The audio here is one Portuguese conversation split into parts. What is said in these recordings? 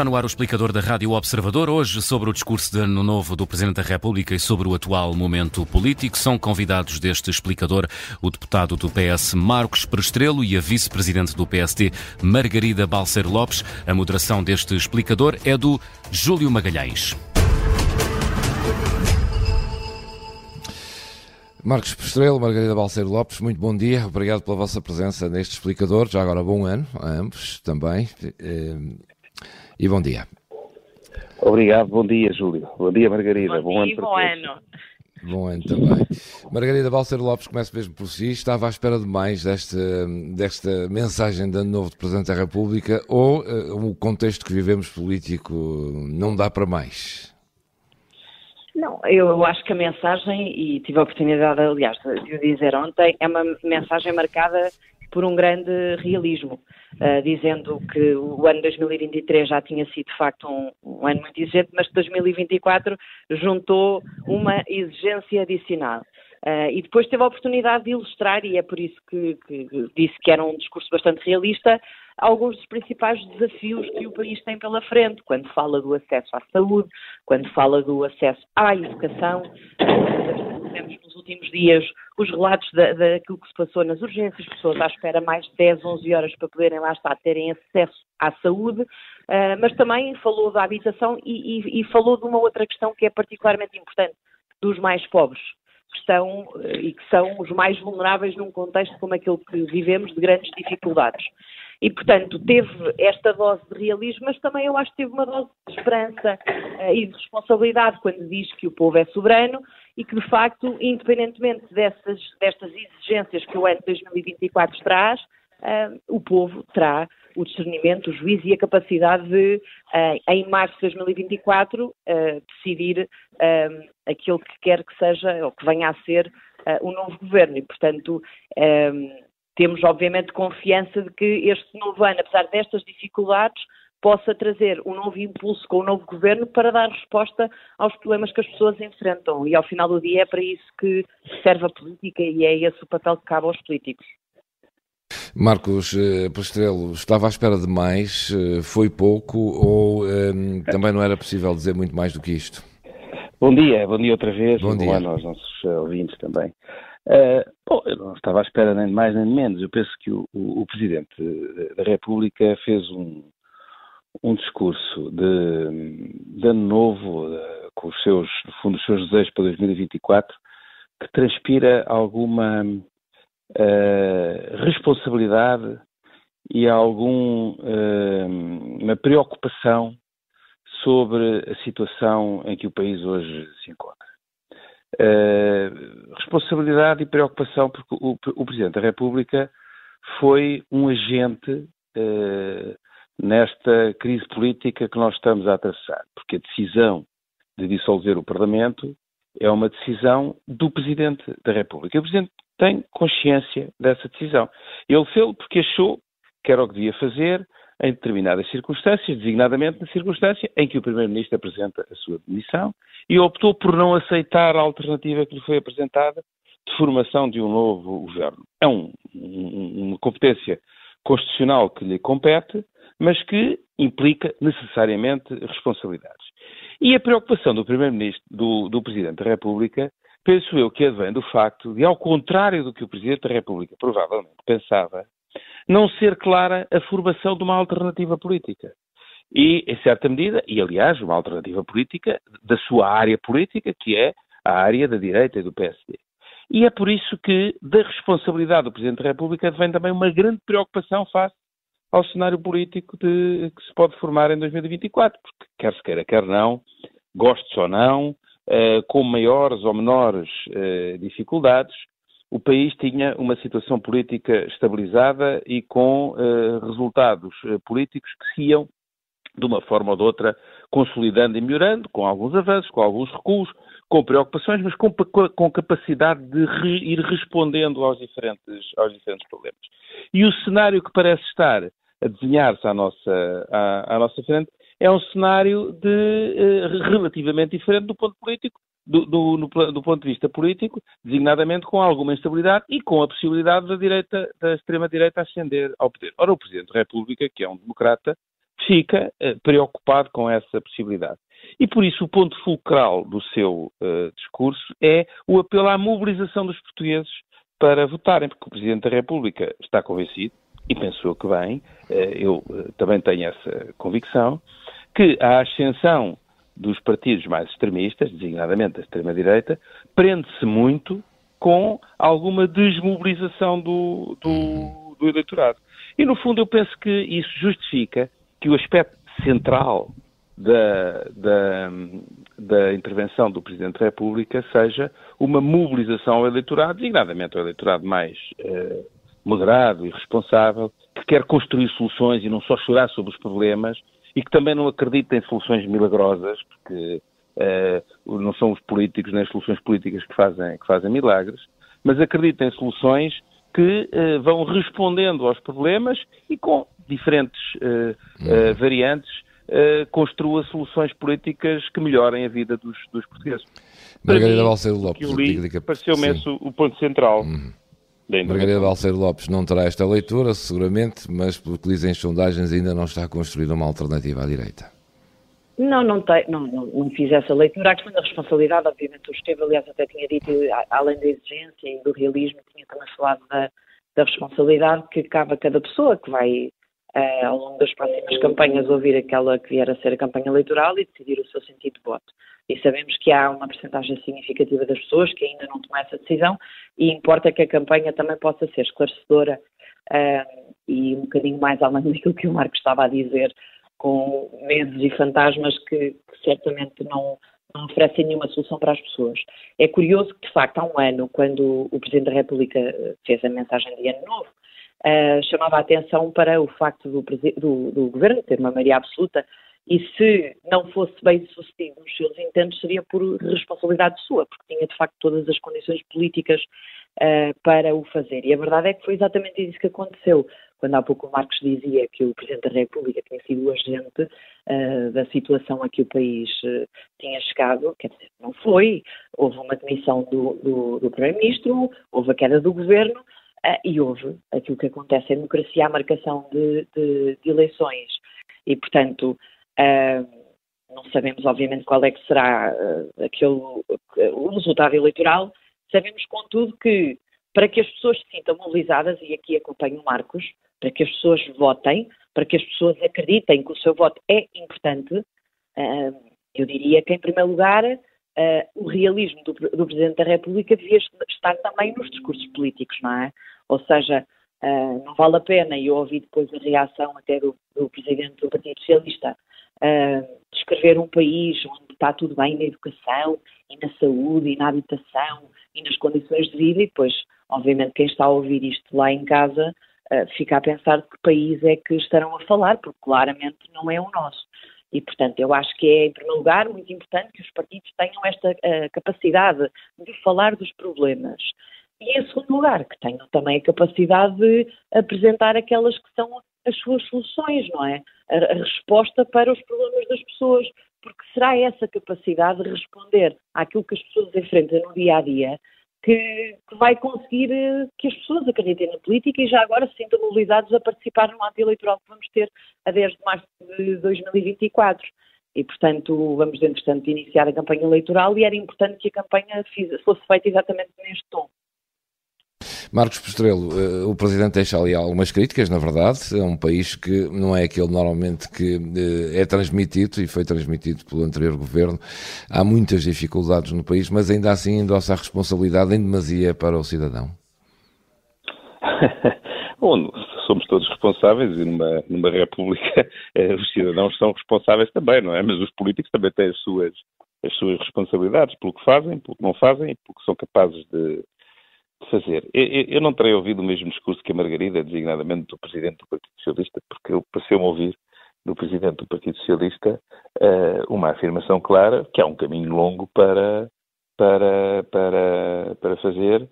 Está no ar o explicador da Rádio Observador. Hoje, sobre o discurso de Ano Novo do Presidente da República e sobre o atual momento político, são convidados deste explicador o deputado do PS Marcos Prestrelo e a vice-presidente do PSD Margarida Balcer Lopes. A moderação deste explicador é do Júlio Magalhães. Marcos Prestrelo, Margarida Balceiro Lopes, muito bom dia, obrigado pela vossa presença neste explicador, já agora bom ano a ambos também, eh, e bom dia. Obrigado, bom dia Júlio, bom dia Margarida, bom, bom ano para bom ano. Bom ano também. Margarida Balceiro Lopes, começa mesmo por si, estava à espera de mais desta, desta mensagem de ano novo do Presidente da República ou uh, o contexto que vivemos político não dá para mais? Não, eu acho que a mensagem, e tive a oportunidade, aliás, de o dizer ontem, é uma mensagem marcada por um grande realismo, uh, dizendo que o ano 2023 já tinha sido de facto um, um, ano muito exigente, mas que 2024 juntou uma exigência adicional. Uh, e depois teve a oportunidade de ilustrar, e é por isso que, que, que disse que era um discurso bastante realista, alguns dos principais desafios que o país tem pela frente, quando fala do acesso à saúde, quando fala do acesso à educação. Temos nos últimos dias os relatos da, daquilo que se passou nas urgências, pessoas à espera mais de 10, 11 horas para poderem lá estar, terem acesso à saúde, uh, mas também falou da habitação e, e, e falou de uma outra questão que é particularmente importante, dos mais pobres que estão eh, e que são os mais vulneráveis num contexto como aquele que vivemos de grandes dificuldades. E, portanto, teve esta dose de realismo, mas também eu acho que teve uma dose de esperança uh, e de responsabilidade quando diz que o povo é soberano e que, de facto, independentemente dessas, destas exigências que o ano de 2024 traz, uh, o povo terá o discernimento, o juízo e a capacidade de, uh, em março de 2024, decidir aquilo que quer que seja ou que venha a ser o novo governo. E, portanto, temos, obviamente, confiança de que este novo ano, apesar destas dificuldades, possa trazer um novo impulso com o novo governo para dar resposta aos problemas que as pessoas enfrentam. E ao final do dia é para isso que serve a política e é esse o papel que cabe aos políticos. Marcos eh, Postrelo, estava à espera de mais, eh, foi pouco ou eh, também não era possível dizer muito mais do que isto? Bom dia, bom dia outra vez, bom, bom dia. ano aos nossos ouvintes também. Uh, bom, eu não estava à espera nem de mais nem de menos. Eu penso que o, o, o Presidente da República fez um, um discurso de, de ano novo, uh, com os seus, no fundo, os seus desejos para 2024, que transpira alguma uh, responsabilidade e alguma preocupação sobre a situação em que o país hoje se encontra. Uh, responsabilidade e preocupação, porque o, o, Presidente da República foi um agente uh, nesta crise política que nós estamos a atravessar, porque a decisão de dissolver o Parlamento é uma decisão do Presidente da República. O Presidente tem consciência dessa decisão. Ele fez porque achou que era o que devia fazer, em determinadas circunstâncias, designadamente na circunstância em que o Primeiro-Ministro apresenta a sua demissão e optou por não aceitar a alternativa que lhe foi apresentada de formação de um novo governo. É um, um, uma competência constitucional que lhe compete, mas que implica necessariamente responsabilidades. E a preocupação do Primeiro-Ministro, do, do Presidente da República, penso eu que advém do facto de, ao contrário do que o Presidente da República provavelmente pensava, não ser clara a formação de uma alternativa política. E, em certa medida, e aliás, uma alternativa política da sua área política, que é a área da direita e do PSD. E é por isso que, da responsabilidade do Presidente da República, vem também uma grande preocupação face ao cenário político de, que se pode formar em 2024, porque quer se queira, quer não, gostes ou não, uh, com maiores ou menores uh, dificuldades, o país tinha uma situação política estabilizada e com uh, resultados uh, políticos que se iam, de uma forma ou de outra, consolidando e melhorando, com alguns avanços, com alguns recuos, com preocupações, mas com, com capacidade de re, ir respondendo aos diferentes, aos diferentes problemas. E o cenário que parece estar a desenhar-se à nossa, à, à nossa frente é um cenário de, uh, relativamente diferente do ponto político, do, do, no, do, ponto de vista político, designadamente com alguma instabilidade e com a possibilidade da direita, da extrema-direita ascender ao poder. Ora, o Presidente da República, que é um democrata, fica uh, preocupado com essa possibilidade. E por isso o ponto fulcral do seu uh, discurso é o apelo à mobilização dos portugueses para votarem, porque o Presidente da República está convencido, e pensou que bem, uh, eu também tenho essa convicção, que a ascensão dos partidos mais extremistas, designadamente da extrema-direita, prende-se muito com alguma desmobilização do, do, do, eleitorado. E, no fundo, eu penso que isso justifica que o aspecto central da, da, da intervenção do Presidente da República seja uma mobilização ao eleitorado, designadamente ao eleitorado mais eh, moderado e responsável, que quer construir soluções e não só chorar sobre os problemas e que também não acredita em soluções milagrosas, porque uh, não são os políticos nem as soluções políticas que fazem, que fazem milagres, mas acredita em soluções que uh, vão respondendo aos problemas e com diferentes uh, variantes construa soluções políticas que melhorem a vida dos, dos portugueses. Margarida Balceiro Lopes. Pareceu-me esse o ponto central. Uhum. Margarida Balseiro Lopes não terá esta leitura, seguramente, mas pelo que dizem as sondagens ainda não está construída uma alternativa à direita. Não, não, tem, não, não, não, fiz essa leitura. A questão da responsabilidade, obviamente, o Esteve, aliás, até tinha dito, além da exigência e do realismo, tinha também falado da, da responsabilidade que cabe a cada pessoa que vai, uh, ao longo das próximas campanhas, ouvir aquela que vier a ser a campanha eleitoral e decidir o seu sentido de voto e sabemos que há uma percentagem significativa das pessoas que ainda não tomam essa decisão e importa que a campanha também possa ser esclarecedora uh, e um bocadinho mais além daquilo que o Marco estava a dizer, com medos e fantasmas que, que certamente não, não oferecem nenhuma solução para as pessoas. É curioso que, de facto, há um ano, quando o Presidente da República fez a mensagem de Ano Novo, uh, chamava a atenção para o facto do, do, do Governo ter uma maioria absoluta e se não fosse bem sucedido nos seus intentos seria por responsabilidade sua, porque tinha de facto todas as condições políticas uh, para o fazer. E a verdade é que foi exatamente isso que aconteceu. Quando há pouco o Marcos dizia que o Presidente da República tinha sido o agente uh, da situação a que o país uh, tinha chegado, quer dizer, não foi. Houve uma demissão do, do, do Primeiro-Ministro, houve a queda do Governo, e houve aquilo que acontece em democracia, a marcação de, de, de eleições. E, portanto, não sabemos, obviamente, qual é que será uh, aquele, o resultado eleitoral. Sabemos, contudo, que para que as pessoas se sintam mobilizadas, e aqui acompanho o Marcos, para que as pessoas votem, para que as pessoas acreditem que o seu voto é importante, uh, eu diria que, em primeiro lugar, o realismo do, do, Presidente da República devia estar também nos discursos políticos, não é? Ou seja, não vale a pena, e eu ouvi depois a reação até do, do Presidente do Partido Socialista, uh, descrever um país onde está tudo bem na educação e na saúde e na habitação e nas condições de vida e depois, obviamente, quem está a ouvir isto lá em casa uh, fica a pensar de que país é que estarão a falar, porque claramente não é o nosso. E, portanto, eu acho que é, em primeiro lugar, muito importante que os partidos tenham esta uh, capacidade de falar dos problemas. E, em segundo lugar, que tenham também a capacidade de apresentar aquelas que são as suas soluções, não é? A, a resposta para os problemas das pessoas, porque será essa capacidade de responder àquilo que as pessoas enfrentam no dia a dia que, que, vai conseguir eh, que as pessoas acreditem na política e já agora se sintam mobilizados a participar no ato eleitoral que vamos ter a 10 de março de 2024. E, portanto, vamos, entretanto, iniciar a campanha eleitoral e era importante que a campanha fosse feita exatamente neste tom. Marcos Postrelo, eh, o Presidente deixa ali algumas críticas, na verdade, é um país que não é aquele normalmente que eh, é transmitido e foi transmitido pelo anterior Governo. Há muitas dificuldades no país, mas ainda assim endossa a responsabilidade em demasia para o cidadão. Bom, somos todos responsáveis e numa, numa república eh, os cidadãos são responsáveis também, não é? Mas os políticos também têm as suas, as suas responsabilidades pelo que fazem, pelo que não fazem, pelo que são capazes de, fazer. Eu, não terei ouvido o mesmo discurso que a Margarida, designadamente do Presidente do Partido Socialista, porque eu pareceu-me ouvir do Presidente do Partido Socialista uh, uma afirmação clara que há um caminho longo para, para, para, para fazer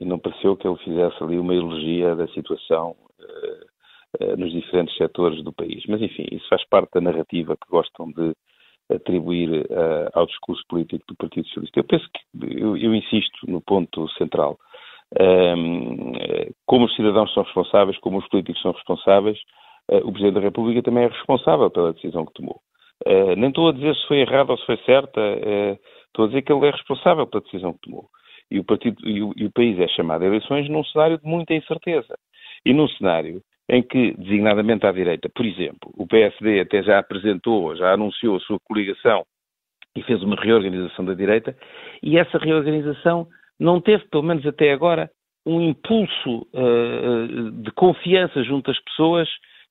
e não pareceu que ele fizesse ali uma elogia da situação uh, uh, nos diferentes setores do país. Mas, enfim, isso faz parte da narrativa que gostam de atribuir ao discurso político do Partido Socialista. Eu penso que, eu, eu insisto no ponto central como os cidadãos são responsáveis, como os políticos são responsáveis, o Presidente da República também é responsável pela decisão que tomou. nem estou a dizer se foi errada ou se foi certa, estou a dizer que ele é responsável pela decisão que tomou. E o, partido, e o, e o país é chamado a eleições num cenário de muita incerteza. E num cenário em que, designadamente à direita, por exemplo, o PSD até já apresentou, já anunciou a sua coligação e fez uma reorganização da direita, e essa reorganização não teve, pelo menos até agora, um impulso uh, de confiança junto às pessoas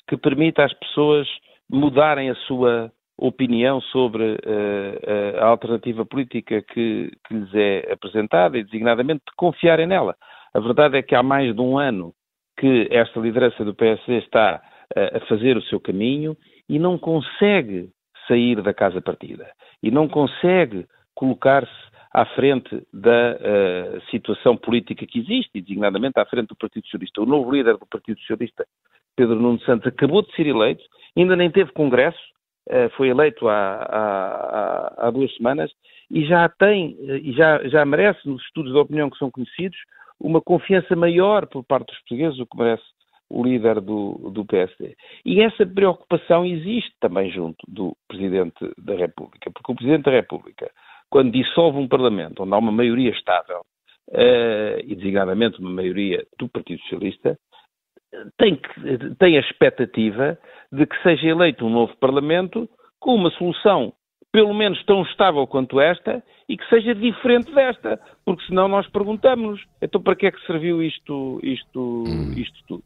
que permita às pessoas mudarem a sua opinião sobre uh, a alternativa política que, que, lhes é apresentada e, designadamente, de confiarem nela. A verdade é que há mais de um ano que esta liderança do PSD está uh, a fazer o seu caminho e não consegue sair da casa partida e não consegue colocar-se à frente da uh, situação política que existe, e designadamente à frente do Partido Socialista. O novo líder do Partido Socialista, Pedro Nuno Santos, acabou de ser eleito, ainda nem teve congresso, uh, foi eleito há, há, há, duas semanas, e já tem, uh, e já, já merece, nos estudos de opinião que são conhecidos, uma confiança maior por parte dos portugueses, o que merece o líder do, do PSD. E essa preocupação existe também junto do Presidente da República, porque o Presidente da República, quando dissolve um Parlamento onde há uma maioria estável, uh, e designadamente uma maioria do Partido Socialista, tem, que, tem a expectativa de que seja eleito um novo Parlamento com uma solução pelo menos tão estável quanto esta e que seja diferente desta, porque senão nós perguntamos então para que é que serviu isto, isto, hum. isto tudo?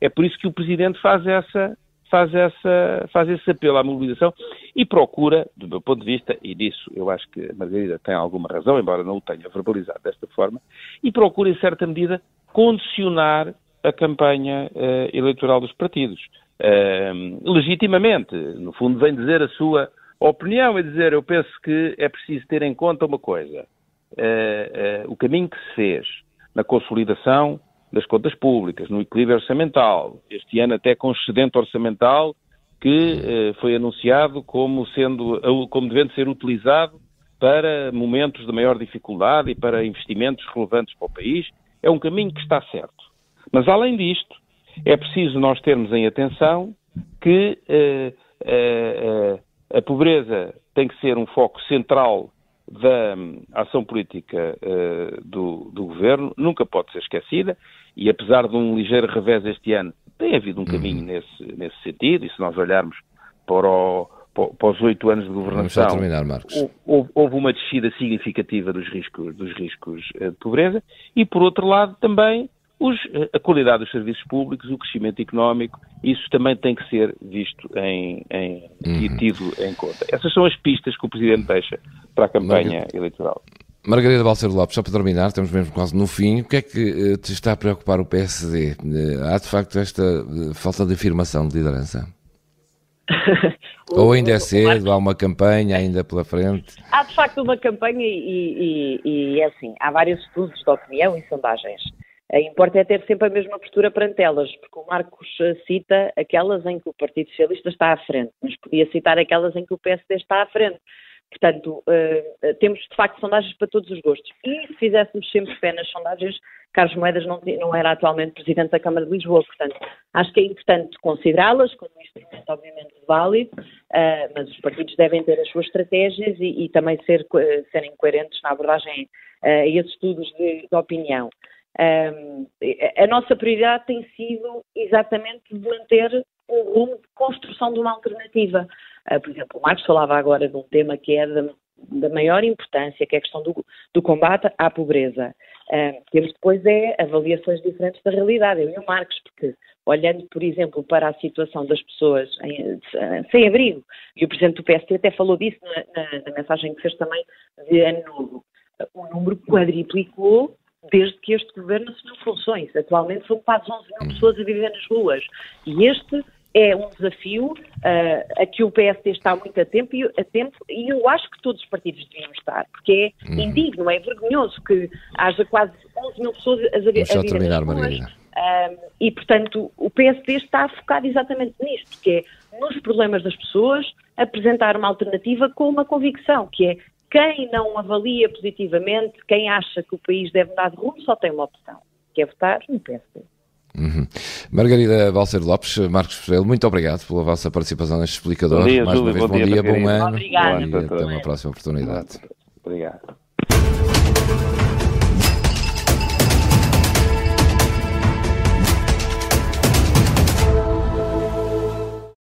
É por isso que o Presidente faz essa, faz, essa, faz esse apelo à mobilização e procura, do meu ponto de vista, e disso eu acho que a Margarida tem alguma razão, embora não o tenha verbalizado desta forma, e procura, em certa medida, condicionar a campanha uh, eleitoral dos partidos. Uh, legitimamente, no fundo, vem dizer a sua opinião, é dizer, eu penso que é preciso ter em conta uma coisa. Uh, o caminho que se fez na consolidação das contas públicas, no equilíbrio orçamental, este ano até com excedente orçamental que eh, foi anunciado como sendo, como devendo ser utilizado para momentos de maior dificuldade e para investimentos relevantes para o país, é um caminho que está certo. Mas além disto, é preciso nós termos em atenção que eh, eh, a pobreza tem que ser um foco central da hum, ação política uh, do, do, governo nunca pode ser esquecida e apesar de um ligeiro revés este ano, tem havido um uhum. caminho uhum. nesse, nesse sentido e se nós olharmos para, o, para os oito anos de governação, terminar, houve, houve, uma descida significativa dos riscos, dos riscos uh, de pobreza e por outro lado também os, a qualidade dos serviços públicos, o crescimento económico, isso também tem que ser visto em, em, uhum. e tido em conta. Essas são as pistas que o Presidente deixa para a campanha Margarida, eleitoral. Margarida Balcer Lopes, só para terminar, estamos mesmo quase no fim, o que é que eh, te está a preocupar o PSD? Eh, há de facto esta eh, falta de afirmação de liderança? Ou ainda é cedo, há uma campanha ainda pela frente? Há de facto uma campanha e, e, e é assim, há vários estudos de opinião e sondagens. Importa é ter sempre a mesma postura perante elas, porque o Marcos cita aquelas em que o Partido Socialista está à frente, mas podia citar aquelas em que o PSD está à frente. Portanto, uh, temos de facto sondagens para todos os gostos. E se fizéssemos sempre fé nas sondagens, Carlos Moedas não, era atualmente Presidente da Câmara de Lisboa. Portanto, acho que é importante considerá-las como um instrumento obviamente válido, uh, mas os partidos devem ter as suas estratégias e, e também ser, serem coerentes na abordagem a esses estudos de, de opinião. A nossa prioridade tem sido exatamente manter um rumo de construção de uma alternativa. Uh, por exemplo, o Marcos falava agora de um tema que é da, da maior importância, que é a questão do, do combate à pobreza. Temos depois é avaliações diferentes da realidade, eu e o Marcos, porque olhando, por exemplo, para a situação das pessoas em, sem abrigo, e o Presidente do PST até falou disso na, na, na mensagem que fez também de ano novo, o número quadriplicou desde que este governo assumiu funções. Atualmente são quase 11 mil pessoas a viver nas ruas. E este é um desafio uh, a que o PSD está muito a tempo, e, a tempo e eu acho que todos os partidos deviam estar, porque é uhum. indigno, é vergonhoso que haja quase 11 mil pessoas a, a, a viver nas ruas. Uh, e, portanto, o PSD está focado exatamente nisto, que é nos problemas das pessoas, apresentar uma alternativa com uma convicção, que é quem não avalia positivamente, quem acha que o país deve mudar de rumo, só tem uma opção, que é votar no PSD. Uhum. Margarida Balcer Lopes, Marcos Freire, muito obrigado pela vossa participação neste explicador. Dia, Mais uma vez, bom, dia, bom, dia, bom ano Obrigada. e até uma próxima oportunidade. Obrigado.